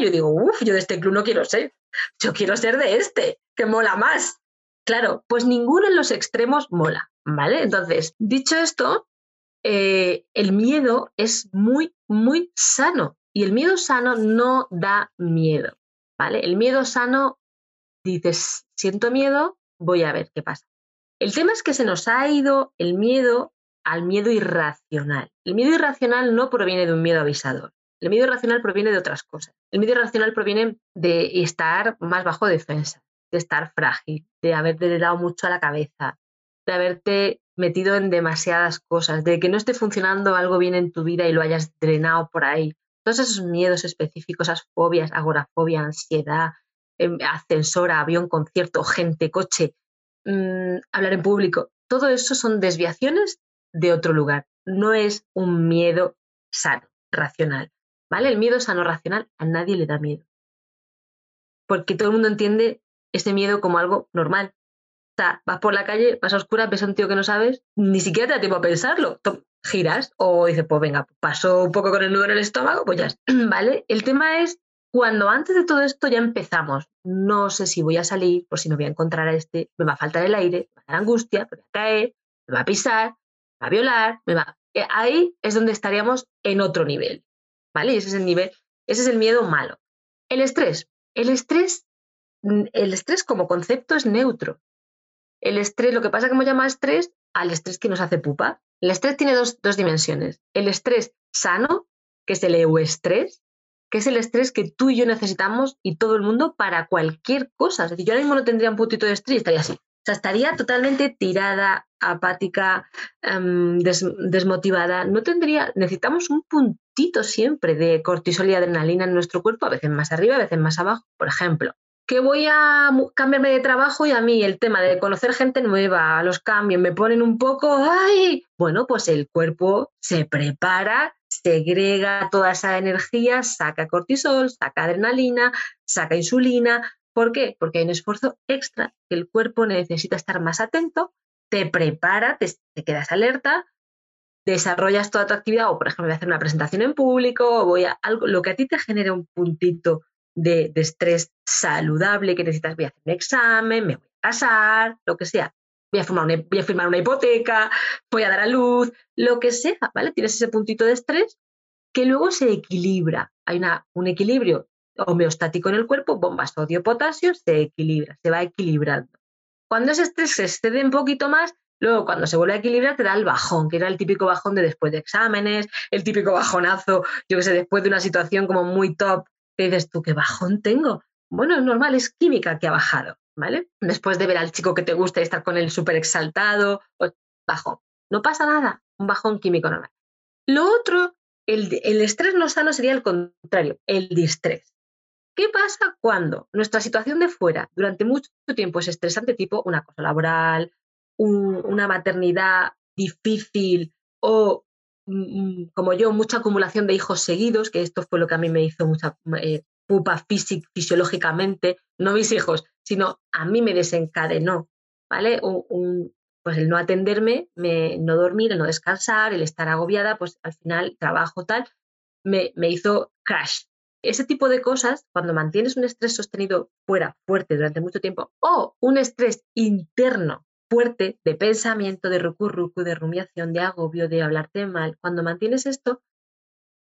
Speaker 2: yo digo, uff, yo de este club no quiero ser. Yo quiero ser de este, que mola más. Claro, pues ninguno en los extremos mola, ¿vale? Entonces, dicho esto, eh, el miedo es muy, muy sano. Y el miedo sano no da miedo, ¿vale? El miedo sano, dices, siento miedo, voy a ver qué pasa. El tema es que se nos ha ido el miedo al miedo irracional. El miedo irracional no proviene de un miedo avisador. El miedo irracional proviene de otras cosas. El miedo irracional proviene de estar más bajo defensa, de estar frágil, de haberte dado mucho a la cabeza, de haberte metido en demasiadas cosas, de que no esté funcionando algo bien en tu vida y lo hayas drenado por ahí. Todos esos miedos específicos, esas fobias, agorafobia, ansiedad, em, ascensor, avión, concierto, gente, coche, mm, hablar en público, todo eso son desviaciones de otro lugar. No es un miedo sano, racional. ¿Vale? El miedo sano, racional, a nadie le da miedo. Porque todo el mundo entiende ese miedo como algo normal, sea, vas por la calle, vas a oscuras, ves a un tío que no sabes, ni siquiera te da tiempo a pensarlo. Giras o dices, pues venga, paso un poco con el nudo en el estómago, pues ya, ¿vale? El tema es cuando antes de todo esto ya empezamos, no sé si voy a salir, por si no voy a encontrar a este, me va a faltar el aire, me va a dar angustia, me va a caer, me va a pisar, me va a violar, me va... Eh, ahí es donde estaríamos en otro nivel, ¿vale? Y ese es el nivel, ese es el miedo malo. El estrés. El estrés, mm, el estrés como concepto es neutro. El estrés, lo que pasa que hemos llamado estrés al estrés que nos hace pupa. El estrés tiene dos, dimensiones. El estrés sano, que es el euestrés, que es el estrés que tú y yo necesitamos y todo el mundo para cualquier cosa. Es decir, yo ahora mismo no tendría un puntito de estrés y estaría así. O sea, estaría totalmente tirada, apática, em, desmotivada. No tendría, necesitamos un puntito siempre de cortisol y adrenalina en nuestro cuerpo, a veces más arriba, a veces más abajo. Por ejemplo, que voy a cambiarme de trabajo y a mí el tema de conocer gente nueva, los cambios me ponen un poco, ¡ay! Bueno, pues el cuerpo se prepara, segrega toda esa energía, saca cortisol, saca adrenalina, saca insulina. ¿Por qué? Porque hay un esfuerzo extra que el cuerpo necesita estar más atento, te prepara, te, quedas alerta, desarrollas toda tu actividad o, por ejemplo, voy a hacer una presentación en público o voy a algo, lo que a ti te genere un puntito de, estrés saludable que necesitas, voy a hacer un examen, me voy a casar, lo que sea. Voy a, firmar una, voy a firmar una hipoteca, voy a dar a luz, lo que sea, ¿vale? Tienes ese puntito de estrés que luego se equilibra. Hay una, un equilibrio homeostático en el cuerpo, bomba sodio-potasio, se equilibra, se va equilibrando. Cuando ese estrés se excede un poquito más, luego cuando se vuelve a equilibrar te da el bajón, que era el típico bajón de después de exámenes, el típico bajonazo, yo que sé, después de una situación como muy top ¿Qué dices tú, qué bajón tengo. Bueno, es normal, es química que ha bajado, ¿vale? Después de ver al chico que te gusta y estar con él súper exaltado, pues bajón. No pasa nada, un bajón químico normal. Lo otro, el, el estrés no sano sería el contrario, el distrés. ¿Qué pasa cuando nuestra situación de fuera durante mucho tiempo es estresante, tipo una cosa laboral, una maternidad difícil o Mm, como yo, mucha acumulación de hijos seguidos, que esto fue lo que a mí me hizo mucha eh, pupa fisiológicamente, no mis hijos, sino a mí me desencadenó, ¿vale? Un, pues el no atenderme, me, no dormir, el no descansar, el estar agobiada, pues al final trabajo tal, me, me hizo crash. Ese tipo de cosas, cuando mantienes un estrés sostenido fuera, fuerte durante mucho tiempo, o un estrés interno fuerte de pensamiento, de rucu-rucu, de rumiación, de agobio, de hablarte mal, cuando mantienes esto,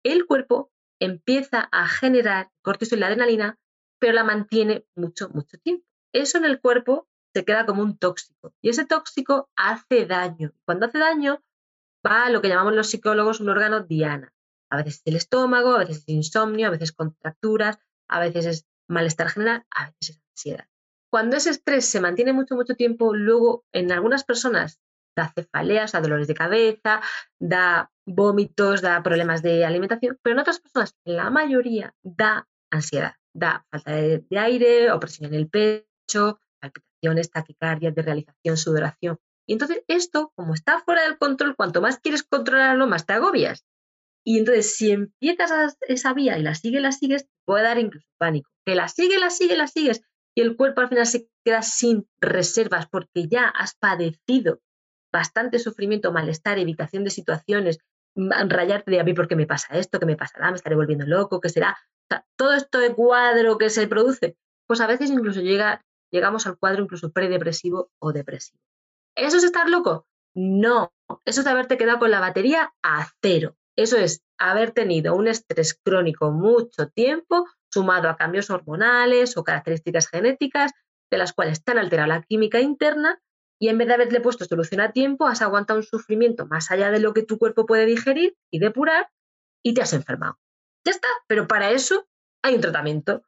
Speaker 2: el cuerpo empieza a generar cortisol y adrenalina, pero la mantiene mucho, mucho tiempo. Eso en el cuerpo se queda como un tóxico y ese tóxico hace daño. Cuando hace daño, va a lo que llamamos los psicólogos un órgano diana. A veces el estómago, a veces es insomnio, a veces contracturas, a veces es malestar general, a veces es ansiedad. Cuando ese estrés se mantiene mucho, mucho tiempo, luego en algunas personas da cefaleas, da dolores de cabeza, da vómitos, da problemas de alimentación, pero en otras personas, la mayoría, da ansiedad, da falta de, aire, opresión en el pecho, palpitaciones, taquicardia, de realización, sudoración. Y entonces esto, como está fuera del control, cuanto más quieres controlarlo, más te agobias. Y entonces, si empiezas esa vía y la sigues, la sigues, puede dar incluso pánico. Que la sigues, la sigues, la sigues, y el cuerpo al final se queda sin reservas porque ya has padecido bastante sufrimiento, malestar, evitación de situaciones, rayarte de a mí porque me pasa esto, que me pasará, me estaré volviendo loco, que será. todo esto de cuadro que se produce, pues a veces incluso llega, llegamos al cuadro incluso predepresivo o depresivo. ¿Eso es estar loco? No, eso es haberte quedado con la batería a cero. Eso es haber tenido un estrés crónico mucho tiempo, sumado a cambios hormonales o características genéticas, de las cuales están alterada la química interna, y en vez de haberle puesto solución a tiempo, has aguantado un sufrimiento más allá de lo que tu cuerpo puede digerir y depurar, y te has enfermado. Ya está, pero para eso hay un tratamiento.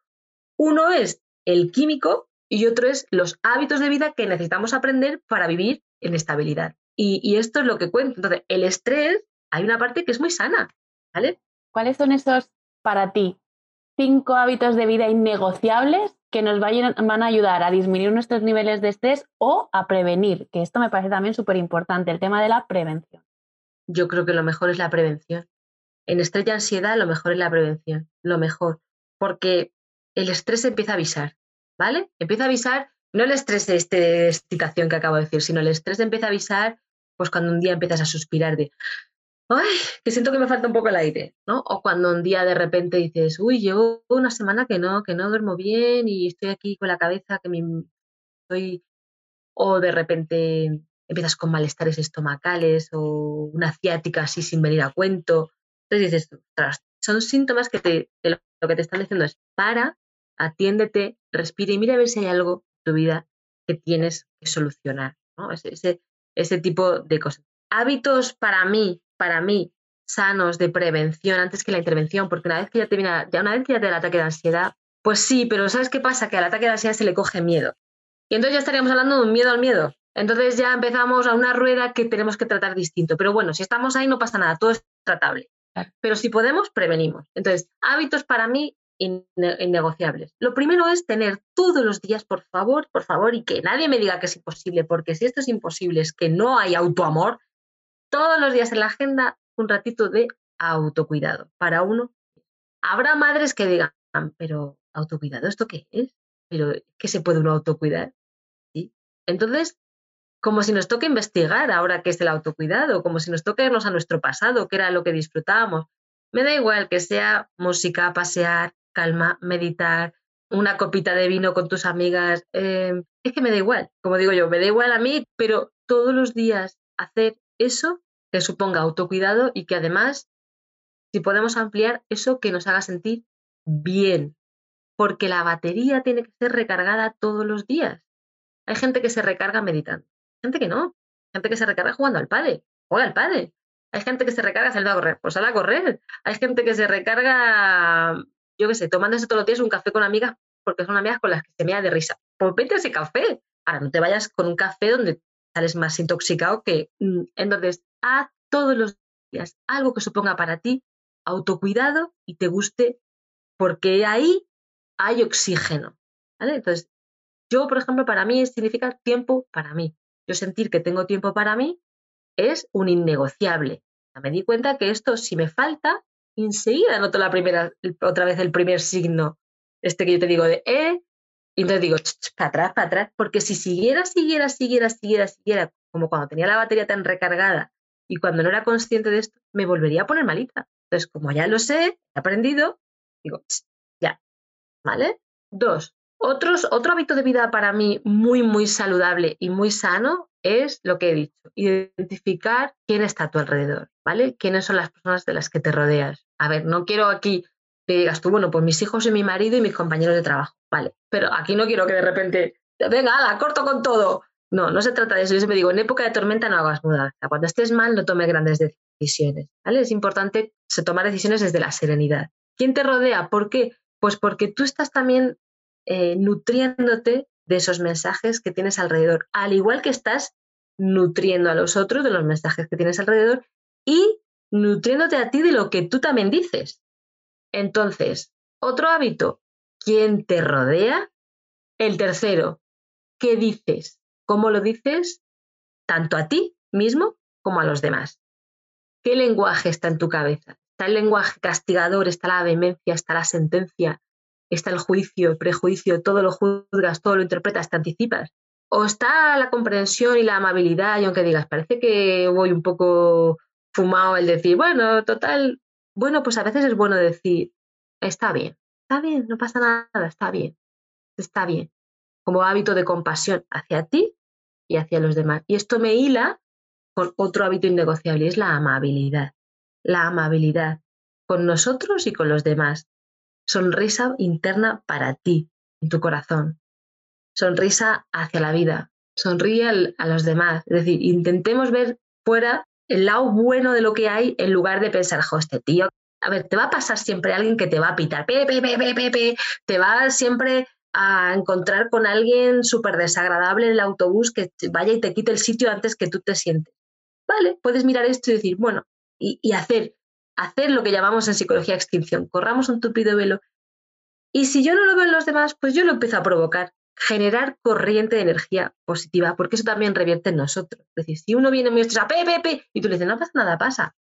Speaker 2: Uno es el químico y otro es los hábitos de vida que necesitamos aprender para vivir en estabilidad. Y, esto es lo que cuento. Entonces, el estrés, hay una parte que es muy sana, ¿vale?
Speaker 1: ¿Cuáles son esos, para ti, cinco hábitos de vida innegociables que nos van a ayudar a disminuir nuestros niveles de estrés o a prevenir? Que esto me parece también súper importante, el tema de la prevención.
Speaker 2: Yo creo que lo mejor es la prevención. En estrés y ansiedad, lo mejor es la prevención. Lo mejor. Porque el estrés empieza a avisar, ¿vale? Empieza a avisar, no el estrés de este excitación que acabo de decir, sino el estrés empieza a avisar, pues cuando un día empiezas a suspirar de, ay, que siento que me falta un poco el aire, ¿no? O cuando un día de repente dices, uy, llevo una semana que no, que no duermo bien y estoy aquí con la cabeza que me estoy, o de repente empiezas con malestares estomacales o una ciática así sin venir a cuento. Entonces dices, son síntomas que te, lo que te están diciendo es para, atiéndete, respira y mira a ver si hay algo en tu vida que tienes que solucionar, ¿no? Ese, ese, tipo de cosas. Hábitos para mí, para mí, sanos de prevención antes que la intervención, porque una vez que ya te viene, ya una vez que ya te da el ataque de ansiedad, pues sí, pero ¿sabes qué pasa? Que al ataque de ansiedad se le coge miedo. Y entonces ya estaríamos hablando de un miedo al miedo. Entonces ya empezamos a una rueda que tenemos que tratar distinto. Pero bueno, si estamos ahí no pasa nada, todo es tratable. Pero si podemos, prevenimos. Entonces, hábitos para mí innegociables. Lo primero es tener todos los días, por favor, por favor, y que nadie me diga que es imposible, porque si esto es imposible es que no hay autoamor, todos los días en la agenda un ratito de autocuidado para uno. Habrá madres que digan, pero autocuidado, ¿esto qué es? ¿Pero qué se puede uno autocuidar? ¿Sí? Entonces, como si nos toque investigar ahora qué es el autocuidado, como si nos toque irnos a nuestro pasado, qué era lo que disfrutábamos. Me da igual que sea música, pasear, calma, meditar, una copita de vino con tus amigas. Em, es que me da igual, como digo yo, me da igual a mí, pero todos los días hacer eso que suponga autocuidado y que además, si podemos ampliar, eso que nos haga sentir bien, porque la batería tiene que ser recargada todos los días. Hay gente que se recarga meditando gente que no. Gente que se recarga jugando al padre. Juega al padre. Hay gente que se recarga saliendo a correr. Pues sale a correr. Hay gente que se recarga, yo qué sé, tomándose todos los días un café con amigas porque son amigas con las que se mea de risa. Pues vete ese café. Ahora, no te vayas con un café donde sales más intoxicado que... Mm, entonces, haz todos los días algo que suponga para ti autocuidado y te guste porque ahí hay oxígeno. Entonces, yo, por ejemplo, para mí significa tiempo para mí yo sentir que tengo tiempo para mí es un innegociable. Me di cuenta que esto, si me falta, enseguida noto la primera, otra vez el primer signo, este que yo te digo de eh, y entonces digo, para atrás, para atrás, porque si siguiera, siguiera, siguiera, siguiera, siguiera, como cuando tenía la batería tan recargada y cuando no era consciente de esto, me volvería a poner malita. Entonces, como ya lo sé, he aprendido, digo, ya, ¿vale? Dos, otros, otro hábito de vida para mí muy, muy saludable y muy sano es lo que he dicho, identificar quién está a tu alrededor, ¿vale? ¿Quiénes son las personas de las que te rodeas? A ver, no quiero aquí que digas tú, bueno, pues mis hijos y mi marido y mis compañeros de trabajo, ¿vale? Pero aquí no quiero que de repente, venga, ala, corto con todo. No, no se trata de eso. Yo siempre digo, en época de tormenta no hagas mudanza. Cuando estés mal, no tomes grandes decisiones, ¿vale? Es importante tomar decisiones desde la serenidad. ¿Quién te rodea? ¿Por qué? Pues porque tú estás también eh, nutriéndote de esos mensajes que tienes alrededor, al igual que estás nutriendo a los otros de los mensajes que tienes alrededor y nutriéndote a ti de lo que tú también dices. Entonces, otro hábito, ¿quién te rodea? El tercero, ¿qué dices? ¿Cómo lo dices? Tanto a ti mismo como a los demás. ¿Qué lenguaje está en tu cabeza? ¿Está el lenguaje castigador? ¿Está la vehemencia? ¿Está la sentencia? está el juicio, el prejuicio, todo lo juzgas, todo lo interpretas, te anticipas. O está la comprensión y la amabilidad, y aunque digas, parece que voy un poco fumado el decir, bueno, total, bueno, pues a veces es bueno decir, está bien, está bien, no pasa nada, está bien, está bien, como hábito de compasión hacia ti y hacia los demás. Y esto me hila con otro hábito innegociable, es la amabilidad. La amabilidad con nosotros y con los demás. Sonrisa interna para ti, en tu corazón. Sonrisa hacia la vida. Sonríe a los demás. Es decir, intentemos ver fuera el lado bueno de lo que hay en lugar de pensar, jo, este tío. A ver, te va a pasar siempre alguien que te va a pitar, pe, pe, pe, te va siempre a encontrar con alguien súper desagradable en el autobús que vaya y te quite el sitio antes que tú te sientes. Vale, puedes mirar esto y decir, bueno, y, hacer, hacer lo que llamamos en psicología extinción, corramos un tupido velo. Y si yo no lo veo en los demás, pues yo lo empiezo a provocar, generar corriente de energía positiva, porque eso también revierte en nosotros. Es decir, si uno viene muy estresado, pe, pe, pe, y tú le dices, no pasa nada, pasa.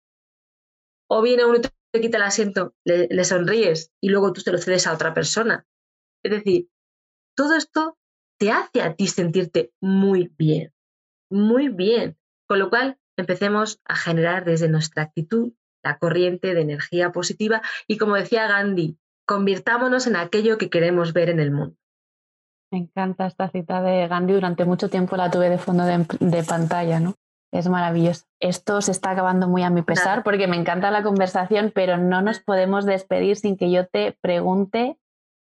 Speaker 2: O viene uno y te quita el asiento, le, le sonríes y luego tú se lo cedes a otra persona. Es decir, todo esto te hace a ti sentirte muy bien, muy bien. Con lo cual, empecemos a generar desde nuestra actitud la corriente de energía positiva y como decía Gandhi, convirtámonos en aquello que queremos ver en el mundo.
Speaker 1: Me encanta esta cita de Gandhi, durante mucho tiempo la tuve de fondo de, pantalla, ¿no? Es maravilloso. Esto se está acabando muy a mi pesar porque me encanta la conversación, pero no nos podemos despedir sin que yo te pregunte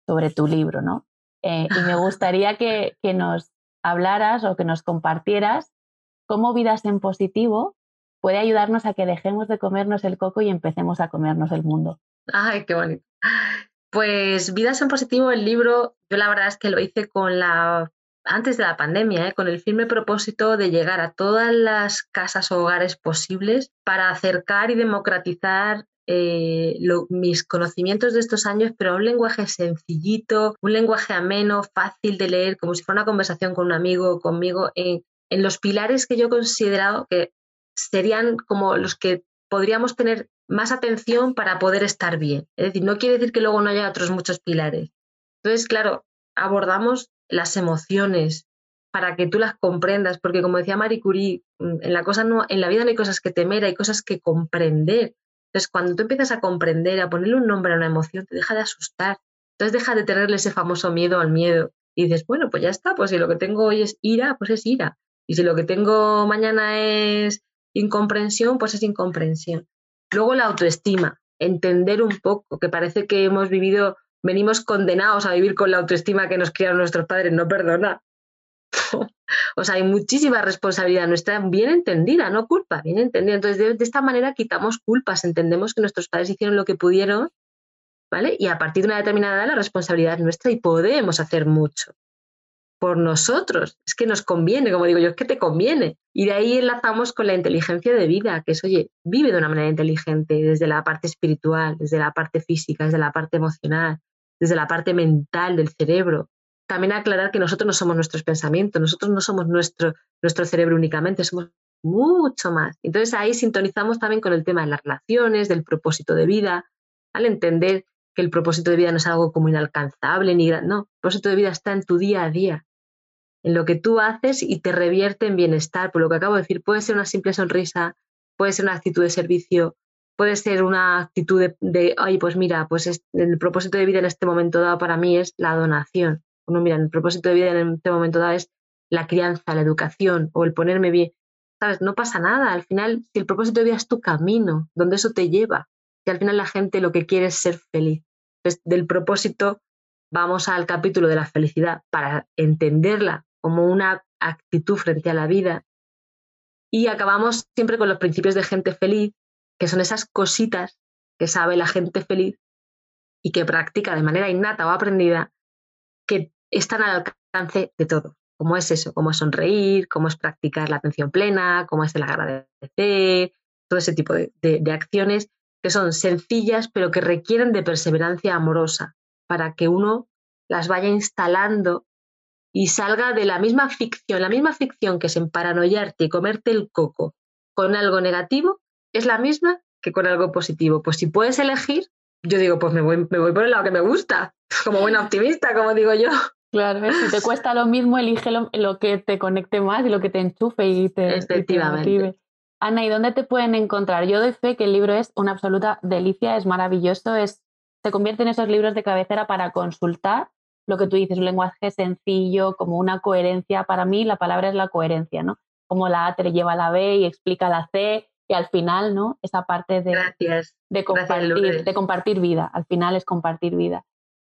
Speaker 1: sobre tu libro, ¿no? Eh, y me gustaría que, nos hablaras o que nos compartieras cómo Vidas en Positivo puede ayudarnos a que dejemos de comernos el coco y empecemos a comernos el mundo.
Speaker 2: Ay, qué bonito. Pues Vidas en Positivo, el libro, yo la verdad es que lo hice con la antes de la pandemia, ¿eh? con el firme propósito de llegar a todas las casas o hogares posibles para acercar y democratizar eh, mis conocimientos de estos años, pero un lenguaje sencillito, un lenguaje ameno, fácil de leer, como si fuera una conversación con un amigo, conmigo, en, en los pilares que yo he considerado que serían como los que podríamos tener más atención para poder estar bien. Es decir, no quiere decir que luego no haya otros muchos pilares. Entonces, claro, abordamos las emociones para que tú las comprendas, porque como decía Marie Curie, mm, en la, cosa no, en la vida no hay cosas que temer, hay cosas que comprender. Entonces, cuando tú empiezas a comprender, a ponerle un nombre a una emoción, te deja de asustar. Entonces, deja de tenerle ese famoso miedo al miedo. Y dices, bueno, pues ya está, pues si lo que tengo hoy es ira, pues es ira. Y si lo que tengo mañana es incomprensión, pues es incomprensión. Luego la autoestima, entender un poco, que parece que hemos vivido, venimos condenados a vivir con la autoestima que nos criaron nuestros padres, no perdona. o sea, hay muchísima responsabilidad nuestra bien entendida, no culpa, bien entendida. Entonces, de, esta manera quitamos culpas, entendemos que nuestros padres hicieron lo que pudieron, ¿vale? Y a partir de una determinada edad la responsabilidad es nuestra y podemos hacer mucho por nosotros. Es que nos conviene, como digo yo, es que te conviene. Y de ahí enlazamos con la inteligencia de vida, que es, oye, vive de una manera inteligente, desde la parte espiritual, desde la parte física, desde la parte emocional, desde la parte mental del cerebro también aclarar que nosotros no somos nuestros pensamientos, nosotros no somos nuestro, nuestro cerebro únicamente, somos mucho más. Entonces ahí sintonizamos también con el tema de las relaciones, del propósito de vida, al entender que el propósito de vida no es algo como inalcanzable ni no, el propósito de vida está en tu día a día, en lo que tú haces y te revierte en bienestar. Por lo que acabo de decir, puede ser una simple sonrisa, puede ser una actitud de servicio, puede ser una actitud de, ay, pues mira, pues el propósito de vida en este momento dado para mí es la donación bueno, mira, el propósito de vida en este momento dado es la crianza, la educación o el ponerme bien. ¿Sabes? No pasa nada. Al final, si el propósito de vida es tu camino, donde eso te lleva, y al final la gente lo que quiere es ser feliz. Entonces, del propósito vamos al capítulo de la felicidad para entenderla como una actitud frente a la vida. Y acabamos siempre con los principios de gente feliz, que son esas cositas que sabe la gente feliz y que practica de manera innata o aprendida, que están al alcance de todo. Como es eso, como es sonreír, cómo es practicar la atención plena, cómo es el agradecer, todo ese tipo de, acciones que son sencillas pero que requieren de perseverancia amorosa para que uno las vaya instalando y salga de la misma ficción. La misma ficción que es emparanoiarte y comerte el coco con algo negativo es la misma que con algo positivo. Pues si puedes elegir, yo digo, pues me voy, me voy por el lado que me gusta, como buena optimista, como digo yo.
Speaker 1: Claro, si te cuesta lo mismo, elige lo, que te conecte más y lo que te enchufe y te,
Speaker 2: Efectivamente.
Speaker 1: Ana, ¿y dónde te pueden encontrar? Yo doy fe que el libro es una absoluta delicia, es maravilloso, es, se convierte en esos libros de cabecera para consultar lo que tú dices, un lenguaje sencillo, como una coherencia. Para mí la palabra es la coherencia, ¿no? cómo la A te lleva a la B y explica la C y al final, ¿no? Esa parte de, de, compartir, de compartir vida, al final es compartir vida.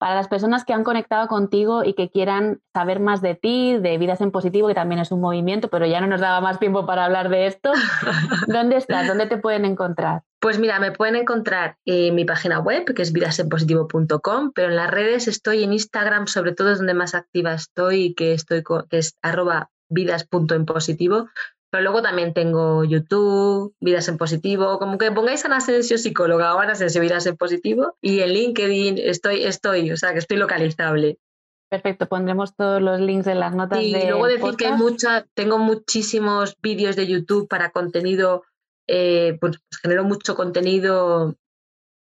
Speaker 1: Para las personas que han conectado contigo y que quieran saber más de ti, de Vidas en Positivo, que también es un movimiento, pero ya no nos daba más tiempo para hablar de esto, ¿dónde estás? ¿Dónde te pueden encontrar?
Speaker 2: Pues mira, me pueden encontrar en mi página web, que es vidasenpositivo.com, pero en las redes estoy en Instagram, sobre todo es donde más activa estoy, que, estoy, que es arroba vidas.enpositivo, pero luego también tengo YouTube, Vidas en Positivo, como que pongáis Ana Asensio psicóloga o Ana Asensio Vidas en Positivo y en LinkedIn estoy, estoy, o sea que estoy localizable.
Speaker 1: Perfecto, pondremos todos los links en las notas.
Speaker 2: Y luego decir que mucha, tengo muchísimos vídeos de YouTube para contenido, eh, pues genero mucho contenido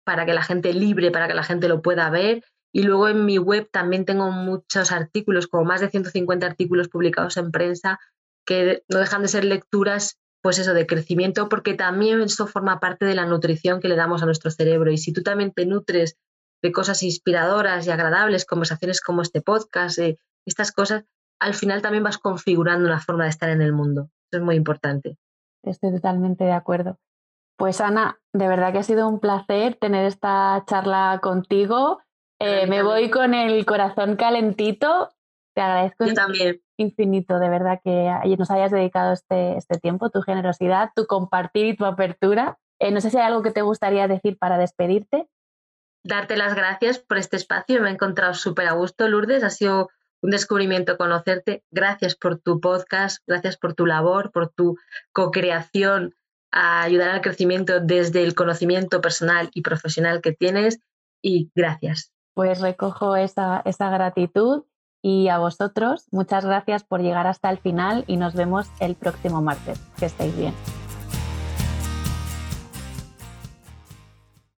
Speaker 2: para que la gente libre, para que la gente lo pueda ver. Y luego en mi web también tengo muchos artículos, como más de 150 artículos publicados en prensa que no dejan de ser lecturas, pues eso, de crecimiento, porque también esto forma parte de la nutrición que le damos a nuestro cerebro. Y si tú también te nutres de cosas inspiradoras y agradables, conversaciones como este podcast, eh, estas cosas, al final también vas configurando una forma de estar en el mundo. Eso es muy importante.
Speaker 1: Estoy totalmente de acuerdo. Pues Ana, de verdad que ha sido un placer tener esta charla contigo. Eh, me voy con el corazón calentito. Te agradezco.
Speaker 2: Yo también
Speaker 1: infinito, de verdad, que nos hayas dedicado este, este tiempo, tu generosidad, tu compartir y tu apertura. Eh, no sé si hay algo que te gustaría decir para despedirte.
Speaker 2: Darte las gracias por este espacio, me he encontrado súper a gusto, Lourdes, ha sido un descubrimiento conocerte. Gracias por tu podcast, gracias por tu labor, por tu co-creación a ayudar al crecimiento desde el conocimiento personal y profesional que tienes y gracias.
Speaker 1: Pues recojo esa, esa gratitud y a vosotros, muchas gracias por llegar hasta el final y nos vemos el próximo martes. Que estéis bien.